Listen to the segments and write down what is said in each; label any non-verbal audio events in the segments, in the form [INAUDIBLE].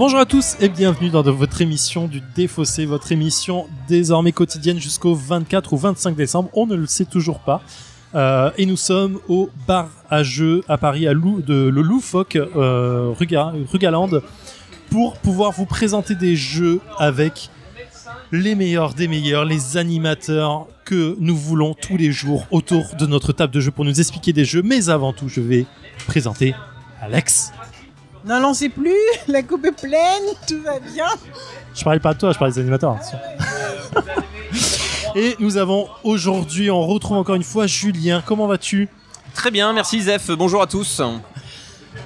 Bonjour à tous et bienvenue dans votre émission du Défaussé, votre émission désormais quotidienne jusqu'au 24 ou 25 décembre, on ne le sait toujours pas. Euh, et nous sommes au bar à jeux à Paris, de le Loufoque, euh, Ruga- Rugalande, pour pouvoir vous présenter des jeux avec les meilleurs des meilleurs, les animateurs que nous voulons tous les jours autour de notre table de jeu pour nous expliquer des jeux. Mais avant tout, je vais présenter Alex. N'en lancez plus, [LAUGHS] la coupe est pleine, tout va bien. Je parlais pas de toi, je parlais des animateurs. Et nous avons aujourd'hui, on retrouve encore une fois Julien. Comment vas-tu? Très bien, merci Zef. Bonjour à tous.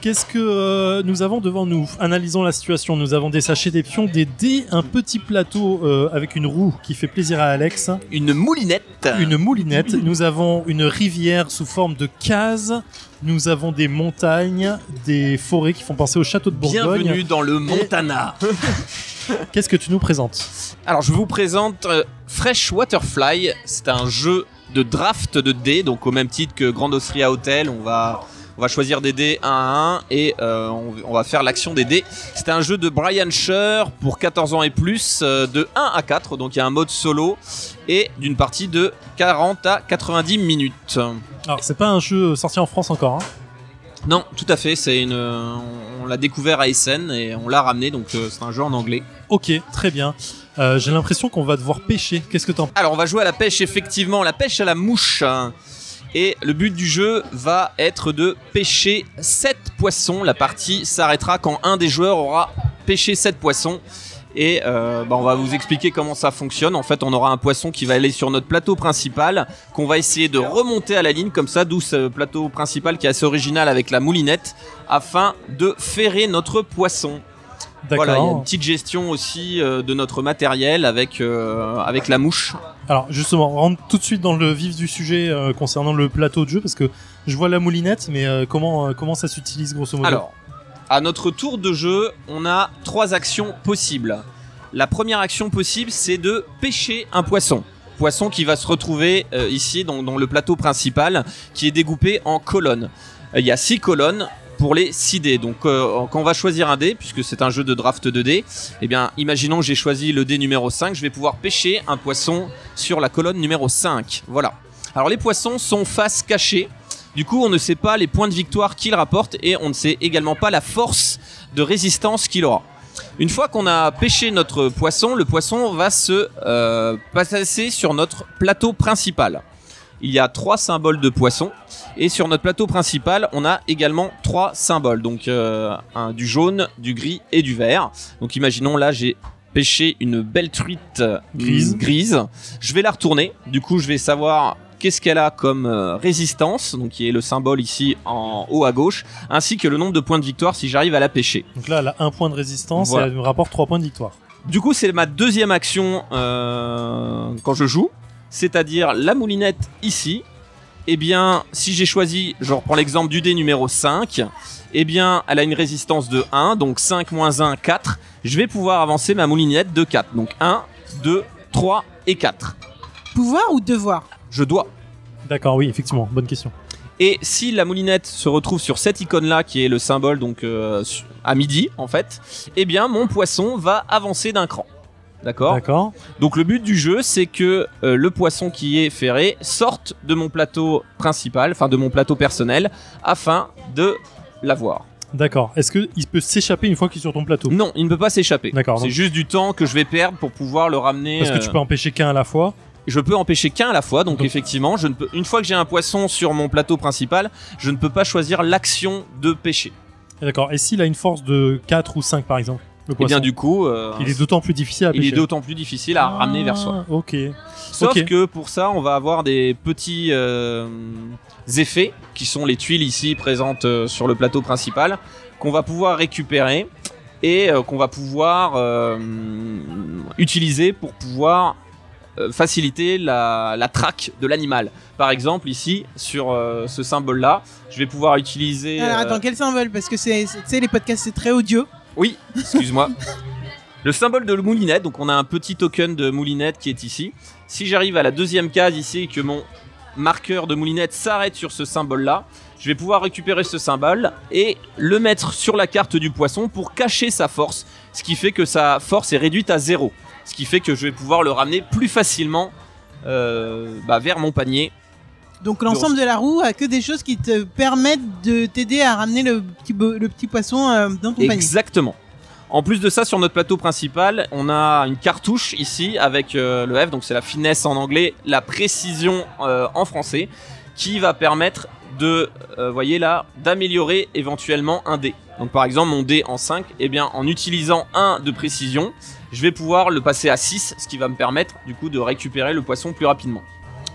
Qu'est-ce que euh, nous avons devant nous Analysons la situation. Nous avons des sachets, des pions, des dés, un petit plateau euh, avec une roue qui fait plaisir à Alex, Une moulinette. une moulinette. Nous avons une rivière sous forme de case. Nous avons des montagnes, des forêts qui font penser au château de Bourgogne. Bienvenue dans le Montana. [LAUGHS] Qu'est-ce que tu nous présentes Alors, je vous présente euh, Fresh Waterfly. C'est un jeu de draft de dés, donc au même titre que Grand Austria Hotel, on va on va choisir des dés 1 à 1 et euh, on, on va faire l'action des dés. C'est un jeu de Brian Scher pour 14 ans et plus, euh, de 1 à 4, donc il y a un mode solo et d'une partie de 40 à 90 minutes. Alors, c'est pas un jeu sorti en France encore. hein? Non, tout à fait. C'est une. On l'a découvert à Essen et on l'a ramené, donc euh, c'est un jeu en anglais. Ok, très bien. Euh, J'ai l'impression qu'on va devoir pêcher. Qu'est-ce que t'en Alors, on va jouer à la pêche, effectivement, la pêche à la mouche. Et le but du jeu va être de pêcher 7 poissons. La partie s'arrêtera quand un des joueurs aura pêché 7 poissons. Et euh, bah, on va vous expliquer comment ça fonctionne. En fait, on aura un poisson qui va aller sur notre plateau principal, qu'on va essayer de remonter à la ligne, comme ça, d'où ce plateau principal qui est assez original avec la moulinette, afin de ferrer notre poisson. Voilà, il y a une petite gestion aussi euh, de notre matériel avec, euh, avec la mouche. Alors justement, on rentre tout de suite dans le vif du sujet euh, concernant le plateau de jeu parce que je vois la moulinette, mais comment comment ça s'utilise grosso modo? Alors, à notre tour de jeu, on a trois actions possibles. La première action possible, c'est de pêcher un poisson. Poisson qui va se retrouver ici dans, dans le plateau principal, qui est découpé en colonnes. Il y a six colonnes pour les 6 dés. Donc euh, quand on va choisir un dé, puisque c'est un jeu de draft de dés, eh bien imaginons que j'ai choisi le dé numéro 5, je vais pouvoir pêcher un poisson sur la colonne numéro 5. Voilà. Alors les poissons sont face cachée. Du coup, on ne sait pas les points de victoire qu'il rapporte et on ne sait également pas la force de résistance qu'il aura. Une fois qu'on a pêché notre poisson, le poisson va se euh, passer sur notre plateau principal. Il y a trois symboles de poisson et sur notre plateau principal, on a également trois symboles, donc euh, un, du jaune, du gris et du vert. Donc imaginons là, j'ai pêché une belle truite euh, Grise. grise. Je vais la retourner. Du coup, je vais savoir qu'est-ce qu'elle a comme euh, résistance, donc qui est le symbole ici en haut à gauche, ainsi que le nombre de points de victoire si j'arrive à la pêcher. Donc là, elle a un point de résistance Voilà. et elle me rapporte trois points de victoire. Du coup, c'est ma deuxième action euh, quand je joue, c'est-à-dire la moulinette ici. Eh bien, si j'ai choisi, je reprends l'exemple du dé numéro 5, eh bien, elle a une résistance de 1, donc 5 moins 1, 4. Je vais pouvoir avancer ma moulinette de 4. Donc 1, 2, 3 et 4. Pouvoir ou devoir? Je dois. D'accord, oui, effectivement, bonne question. Et si la moulinette se retrouve sur cette icône-là, qui est le symbole donc euh, à midi en fait, eh bien mon poisson va avancer d'un cran. D'accord D'accord. Donc le but du jeu, c'est que euh, le poisson qui est ferré sorte de mon plateau principal, enfin de mon plateau personnel, afin de l'avoir. D'accord. Est-ce qu'il peut s'échapper une fois qu'il est sur ton plateau? Non, il ne peut pas s'échapper. D'accord, C'est donc- juste du temps que je vais perdre pour pouvoir le ramener. Parce que euh, tu peux empêcher qu'un à la fois? Je peux empêcher qu'un à la fois, donc, Donc- effectivement, je ne peux, une fois que j'ai un poisson sur mon plateau principal, je ne peux pas choisir l'action de pêcher. D'accord. Et s'il a une force de 4 ou 5 par exemple? le Et poisson, bien du coup, euh, il est d'autant plus difficile à il est pêcher. d'autant plus difficile à ramener vers soi. Ah, Ok. Sauf que pour ça, on va avoir des petits euh, effets qui sont les tuiles ici présentes euh, sur le plateau principal qu'on va pouvoir récupérer et euh, qu'on va pouvoir euh, utiliser pour pouvoir faciliter la, la traque de l'animal. Par exemple, ici, sur euh, ce symbole-là, je vais pouvoir utiliser... Alors euh, attends, quel symbole? Parce que c'est, c'est- tu sais, les podcasts c'est très audio. Oui, excuse-moi. Le symbole de moulinette, donc on a un petit token de moulinette qui est ici. Si j'arrive à la deuxième case ici et que mon marqueur de moulinette s'arrête sur ce symbole-là, je vais pouvoir récupérer ce symbole et le mettre sur la carte du poisson pour cacher sa force, ce qui fait que sa force est réduite à zéro, ce qui fait que je vais pouvoir le ramener plus facilement euh, bah, vers mon panier. Donc l'ensemble de la roue a que des choses qui te permettent de t'aider à ramener le petit, bo- le petit poisson euh, dans ton panier. Exactement. En plus de ça, sur notre plateau principal, on a une cartouche ici avec euh, le F, donc c'est la finesse en anglais, la précision euh, en français, qui va permettre de, voyez là, d'améliorer éventuellement un dé. Donc par exemple, mon dé en 5, eh bien en utilisant un de précision, je vais pouvoir le passer à 6, ce qui va me permettre du coup de récupérer le poisson plus rapidement.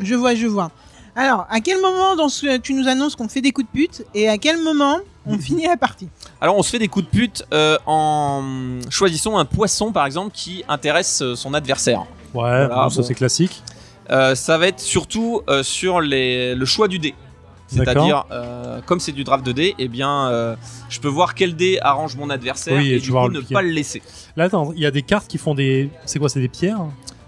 Je vois, je vois. Alors, à quel moment dans ce, tu nous annonces qu'on fait des coups de pute et à quel moment on [LAUGHS] finit la partie Alors on se fait des coups de pute euh, en choisissant un poisson par exemple qui intéresse euh, son adversaire. Ouais, bon, ça bon. c'est classique. Euh, ça va être surtout euh, sur les, le choix du dé. C'est-à-dire, euh, comme c'est du draft de dés, eh bien, euh, je peux voir quel dé arrange mon adversaire Oui, et et tu du vas coup le ne piquer. pas le laisser. Là, attends, il y a des cartes qui font des. C'est quoi C'est des pierres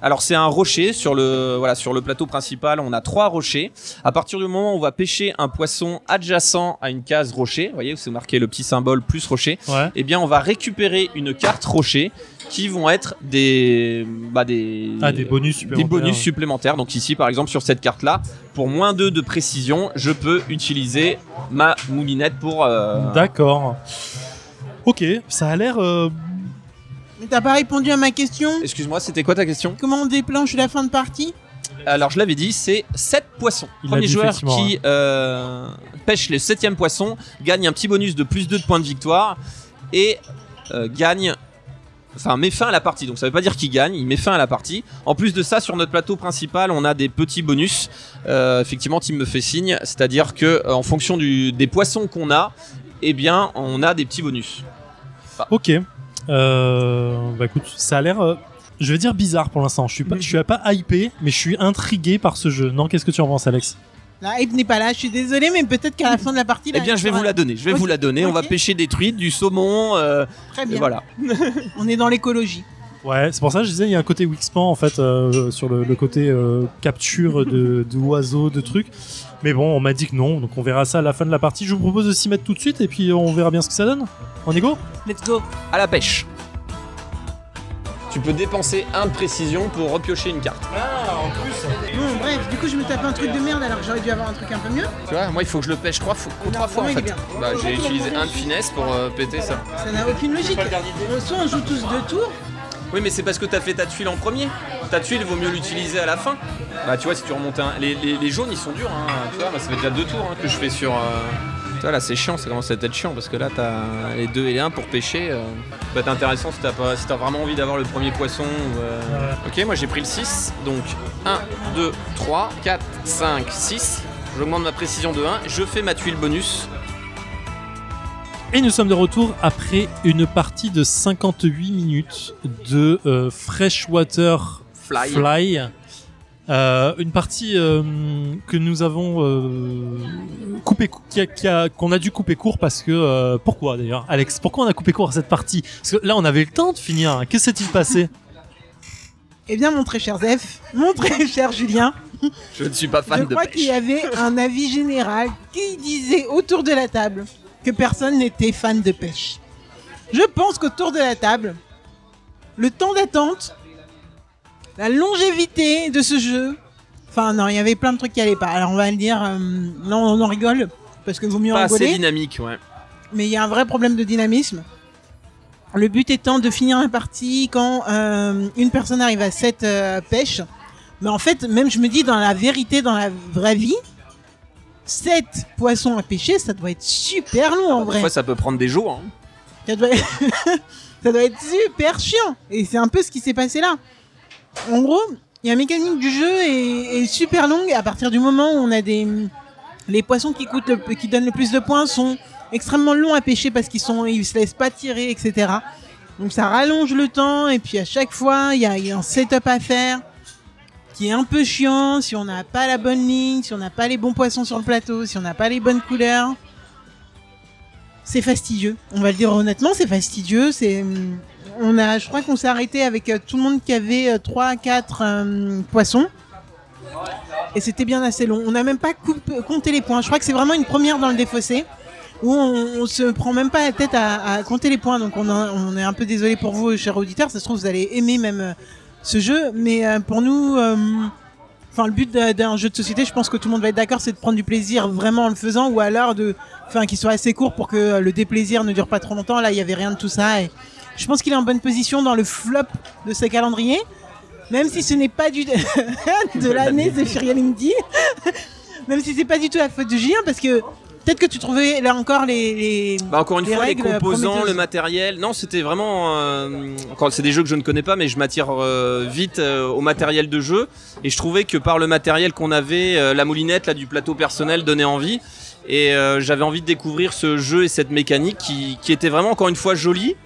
Alors c'est un rocher sur le voilà sur le plateau principal. On a trois rochers. À partir du moment où on va pêcher un poisson adjacent à une case rocher, vous voyez où c'est marqué le petit symbole plus rocher. Ouais. Eh bien, on va récupérer une carte rocher qui vont être des bah, des Ah, des bonus des supplémentaires. bonus supplémentaires. Donc ici, par exemple, sur cette carte-là, pour moins 2 de précision, je peux utiliser ma moulinette pour... euh, D'accord. Ok, ça a l'air. euh, Mais t'as pas répondu à ma question Excuse-moi, c'était quoi ta question Comment on déclenche la fin de partie Alors, je l'avais dit, c'est 7 poissons. Il Premier dit, joueur qui euh, pêche le 7 poisson gagne un petit bonus de plus 2 de points de victoire et euh, gagne... Enfin, met fin à la partie. Donc, ça veut pas dire qu'il gagne, il met fin à la partie. En plus de ça, sur notre plateau principal, on a des petits bonus. Euh, effectivement, Tim me fait signe, c'est-à-dire que en fonction du, des poissons qu'on a, eh bien, on a des petits bonus. Ok. Euh, bah écoute, ça a l'air. euh, Je vais dire bizarre pour l'instant. Je suis pas, je suis pas hypé, mais je suis intrigué par ce jeu. Non, qu'est-ce que tu en penses, Alex? La hype n'est pas là, je suis désolé, mais peut-être qu'à la fin de la partie. Eh bien, je vais vous la donner. Je vais vous la donner. On va pêcher des truites, du saumon. euh, Très et bien. voilà. [LAUGHS] On est dans l'écologie. Ouais, c'est pour ça que je disais il y a un côté Wixpan en fait euh, sur le, le côté euh, capture de d'oiseaux, de trucs. Mais bon, on m'a dit que non, donc on verra ça à la fin de la partie. Je vous propose de s'y mettre tout de suite et puis on verra bien ce que ça donne. On est go Let's go. À la pêche. Tu peux dépenser un de précision pour repiocher une carte. Bon, bref, du coup, je me tape un truc de merde alors que j'aurais dû avoir un truc un peu mieux. Tu vois, moi, il faut que je le pêche trois fois, trois fois en il est fait. bien. Bah, j'ai utilisé un de finesse pour euh, péter ça. Ça n'a aucune logique. Euh, Soit on joue tous deux tours, Oui, mais c'est parce que t'as fait ta tuile en premier. Ta tuile, il vaut mieux l'utiliser à la fin. Bah, tu vois, si tu remontes un. Les, les- jaunes, ils sont durs, hein. Tu vois, moi, ça fait déjà deux tours hein, que je fais sur. euh, Tu vois, là, c'est chiant, ça commence à être chiant parce que là, t'as les deux et les un pour pêcher. euh, peut être intéressant si t'as pas... si vraiment envie d'avoir le premier poisson. euh, Ok, moi j'ai pris le 6. Donc 1, 2, 3, 4, 5, 6. J'augmente ma précision de 1. Je fais ma tuile bonus. Et nous sommes de retour après une partie de 58 minutes de euh, Freshwater Fly. Fly. Euh, une partie euh, que nous avons euh, coupé, cou- qui a- qui a- qu'on a dû couper court parce que euh, pourquoi d'ailleurs, Alex Pourquoi on a coupé court à cette partie? Parce que là, on avait le temps de finir. hein. Qu'est-ce s'est-il passé? Eh bien, mon très cher Zef, mon très [LAUGHS] cher Julien, Je ne suis pas fan je de crois qu'il y avait un avis général qui disait autour de la table que personne n'était fan de pêche. Je pense qu'autour de la table, le temps d'attente, la longévité de ce jeu, enfin non, il y avait plein de trucs qui allaient pas. Alors on va le dire, euh, là on en rigole parce que vaut mieux Pas en assez rigoler, dynamique, ouais. mais il y a un vrai problème de dynamisme. Le but étant de finir la partie quand euh, une personne arrive à 7 pêches. Mais en fait, même je me dis, dans la vérité, dans la vraie vie, 7 poissons à pêcher, ça doit être super long en vrai. fois, ça peut prendre des jours. hein. Ça doit, [LAUGHS] ça doit être super chiant. Et c'est un peu ce qui s'est passé là. En gros, il y a la mécanique du jeu est, est super longue. À partir du moment où on a des les poissons qui coûtent le, qui donnent le plus de points sont extrêmement longs à pêcher parce qu'ils sont ils se laissent pas tirer, etc. Donc ça rallonge le temps et puis à chaque fois il y y a un setup à faire qui est un peu chiant si on n'a pas la bonne ligne, si on n'a pas les bons poissons sur le plateau, si on n'a pas les bonnes couleurs. C'est fastidieux. On va le dire honnêtement, c'est fastidieux. C'est, hum, on a, je crois qu'on s'est arrêté avec euh, tout le monde qui avait 3 4 poissons. et c'était bien assez long. On n'a même pas compté les points. Je crois que c'est vraiment une première dans le défaussé où on, on se prend même pas la tête à, compter les points. Donc on, on est un peu désolé pour vous, chers auditeurs. Ça se trouve vous allez aimer même euh, ce jeu, mais euh, pour nous, euh, enfin le but d'un- jeu de société, je pense que tout le monde va être d'accord, c'est de prendre du plaisir vraiment en le faisant, ou alors de, enfin qu'il soit assez court pour que euh, le déplaisir ne dure pas trop longtemps. Là, il y avait rien de tout ça. Je pense qu'il est en bonne position dans le flop de ce calendrier. Même si ce n'est pas du [LAUGHS] de l'année The Furiel Indy, [LAUGHS] même si c'est pas du tout la faute de Julien, parce que peut-être que tu trouvais là encore les, les... Bah encore une Les fois, les composants, le matériel. Non, c'était vraiment. euh, encore, c'est des jeux que je ne connais pas, mais je m'attire euh, vite euh, au matériel de jeu. Et je trouvais que par le matériel qu'on avait, euh, la moulinette là du plateau personnel donnait envie. Et euh, j'avais envie de découvrir ce jeu et cette mécanique qui, qui était vraiment encore une fois jolie.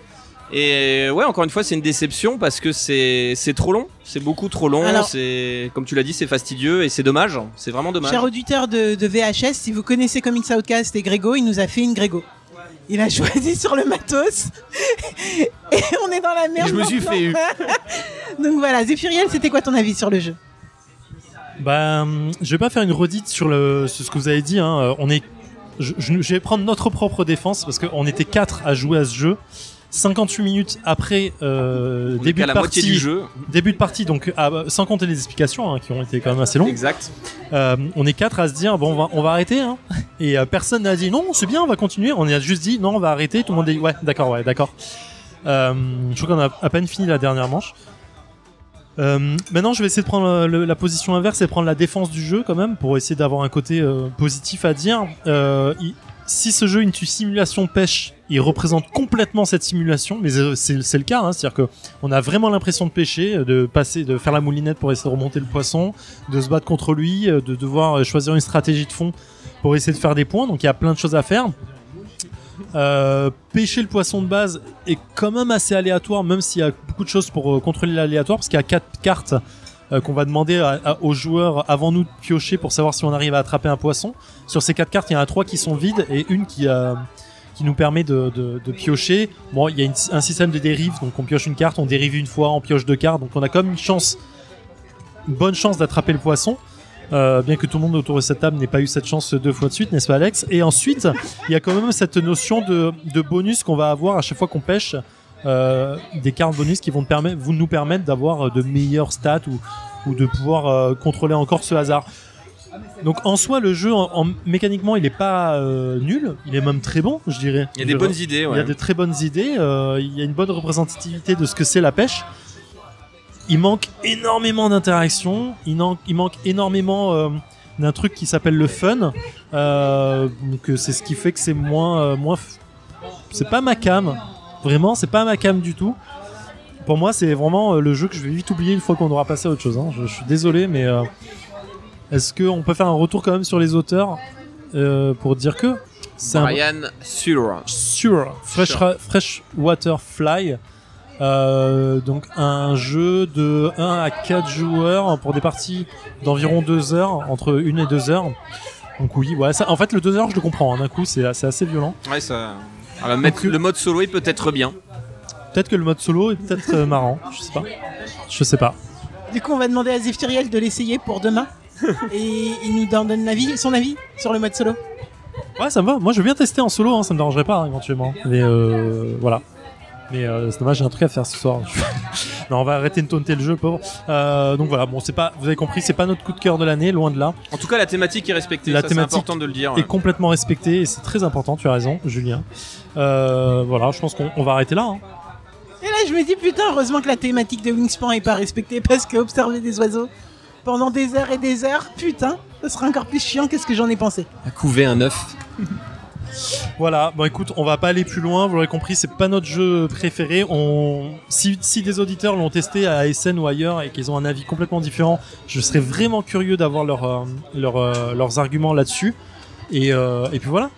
Et ouais, encore une fois, c'est une déception parce que c'est c'est trop long. C'est beaucoup trop long. Alors- C'est comme tu l'as dit, c'est fastidieux et c'est dommage. C'est vraiment dommage. Cher auditeur de, de VHS, si vous connaissez Comics Outcast et Grégo, il nous a fait une Grégo. Il a [LAUGHS] choisi sur le matos [LAUGHS] et on est dans la merde. Je me suis fait eu. [LAUGHS] Donc voilà, Zéphiriel, c'était quoi ton avis sur le jeu? Bah, je vais pas faire une redite sur, le, sur ce que vous avez dit. Hein. On est, je, je- je vais prendre notre propre défense parce qu'on était quatre à jouer à ce jeu. 58 minutes après euh, début de la partie, du jeu. début de partie, donc ah, bah, sans compter les explications hein, qui ont été quand même assez longues. Exact. Euh, on est quatre à se dire bon, on va, on va arrêter. Hein. Et euh, personne n'a dit non, c'est bien, on va continuer. On a juste dit non, on va arrêter. Tout le monde dit ouais, d'accord, ouais, d'accord. Je crois qu'on a à peine fini la dernière manche. Maintenant, je vais essayer de prendre le- la position inverse et prendre la défense du jeu quand même pour essayer d'avoir un côté positif à dire. Il- si ce jeu est une simulation pêche, il représente complètement cette simulation, mais euh, c'est le cas, hein, c'est-à-dire que on a vraiment l'impression de pêcher, euh, de passer, de faire la moulinette pour essayer de remonter le poisson, de se battre contre lui, euh, de devoir choisir une stratégie de fond pour essayer de faire des points. Donc il y a plein de choses à faire. Pêcher le poisson de base est quand même assez aléatoire, même s'il y a beaucoup de choses pour contrôler l'aléatoire, parce qu'il y a quatre cartes euh, qu'on va demander aux joueurs avant nous de piocher pour savoir si on arrive à attraper un poisson. Sur ces quatre cartes, il y en a trois qui sont vides et une qui, euh, qui nous permet de, de- piocher. Bon, il y a un système de dérive, donc on pioche une carte, on dérive une fois, on pioche deux cartes, donc on a quand même une chance, une bonne chance d'attraper le poisson. Euh, bien que tout le monde autour de cette table n'ait pas eu cette chance deux fois de suite, n'est-ce pas Alex? Et ensuite, il y a quand même cette notion de, de bonus qu'on va avoir à chaque fois qu'on pêche, euh, des cartes bonus qui vont, te permettre, vont nous permettre d'avoir de meilleures stats ou, ou de pouvoir euh, contrôler encore ce hasard. Donc en soi, le jeu, en, en- mécaniquement, il est pas euh, nul, il est même très bon, je dirais. Il y a des Je- bonnes idées. il y a de très bonnes idées, euh, il y a une bonne représentativité de ce que c'est la pêche. Il manque énormément d'interactions, il, man- il manque énormément euh, d'un truc qui s'appelle le fun. Euh, donc euh, c'est ce qui fait que c'est moins, euh, C'est pas ma cam, vraiment, c'est pas ma cam du tout. Pour moi, c'est vraiment euh, le jeu que je vais vite oublier une fois qu'on aura passé à autre chose. hein. Je, je suis désolé, mais euh, est-ce qu'on peut faire un retour quand même sur les auteurs euh, pour dire que c'est un, Brian Sur. sur Fresh, Sure. Freshwater Fly. Euh, donc un jeu de 1 à 4 joueurs pour des parties d'environ 2 heures, entre 1 et 2 heures. Donc oui, ouais, ça, en fait le 2 heures je le comprends, hein, d'un coup c'est c'est assez violent. Ouais, ça. Alors, mettre- Donc, le mode solo est peut-être bien. Peut-être que le mode solo est peut-être euh, marrant, je sais pas. Je sais pas. Du coup, on va demander à Zéphiriel de l'essayer pour demain. [LAUGHS] et il nous donne son avis sur le mode solo. Ouais, ça me va. Moi je veux bien tester en solo, hein, ça me dérangerait pas hein, éventuellement. Mais euh, voilà. Mais euh, c'est dommage, j'ai un truc à faire ce soir. [LAUGHS] non, on va arrêter de taunter le jeu, pauvre. Euh, donc voilà, bon, c'est pas, vous avez compris, c'est pas notre coup de cœur de l'année, loin de là. En tout cas, la thématique est respectée. La ça, c'est thématique important de le dire. est complètement respecté et c'est très important, tu as raison, Julien. Euh, voilà, je pense qu'on on va arrêter là. hein. Et là, je me dis, putain, heureusement que la thématique de Wingspan est pas respectée parce que observer des oiseaux pendant des heures et des heures, putain, ce serait encore plus chiant que ce que j'en ai pensé. À couver un œuf. [LAUGHS] Voilà, bon écoute, on va pas aller plus loin, vous l'aurez compris, c'est pas notre jeu préféré. Si, des auditeurs l'ont testé à SN ou ailleurs et qu'ils ont un avis complètement différent, je serais vraiment curieux d'avoir euh, euh, leurs arguments là-dessus. Et, euh, et puis voilà.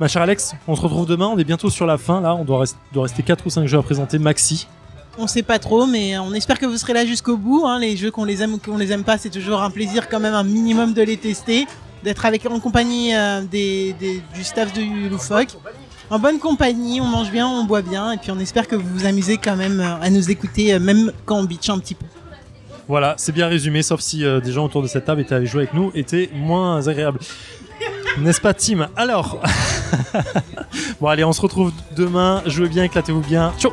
Ma chère Alex, on se retrouve demain, on est bientôt sur la fin là, on doit, doit rester 4 ou 5 jeux à présenter maxi. On sait pas trop, mais on espère que vous serez là jusqu'au bout. hein. Les jeux qu'on les aime ou qu'on les aime pas, c'est toujours un plaisir quand même un minimum de les tester, d'être avec en compagnie euh, des, du staff de Loufoque. En bonne compagnie, on mange bien, on boit bien, et puis on espère que vous vous amusez quand même euh, à nous écouter, euh, même quand on bitch un petit peu. Voilà, c'est bien résumé, sauf si des gens autour de cette table étaient allés jouer avec nous, étaient moins agréables. N'est-ce pas, Tim? Alors, [LAUGHS] bon, allez, on se retrouve demain. Jouez bien, éclatez-vous bien. Ciao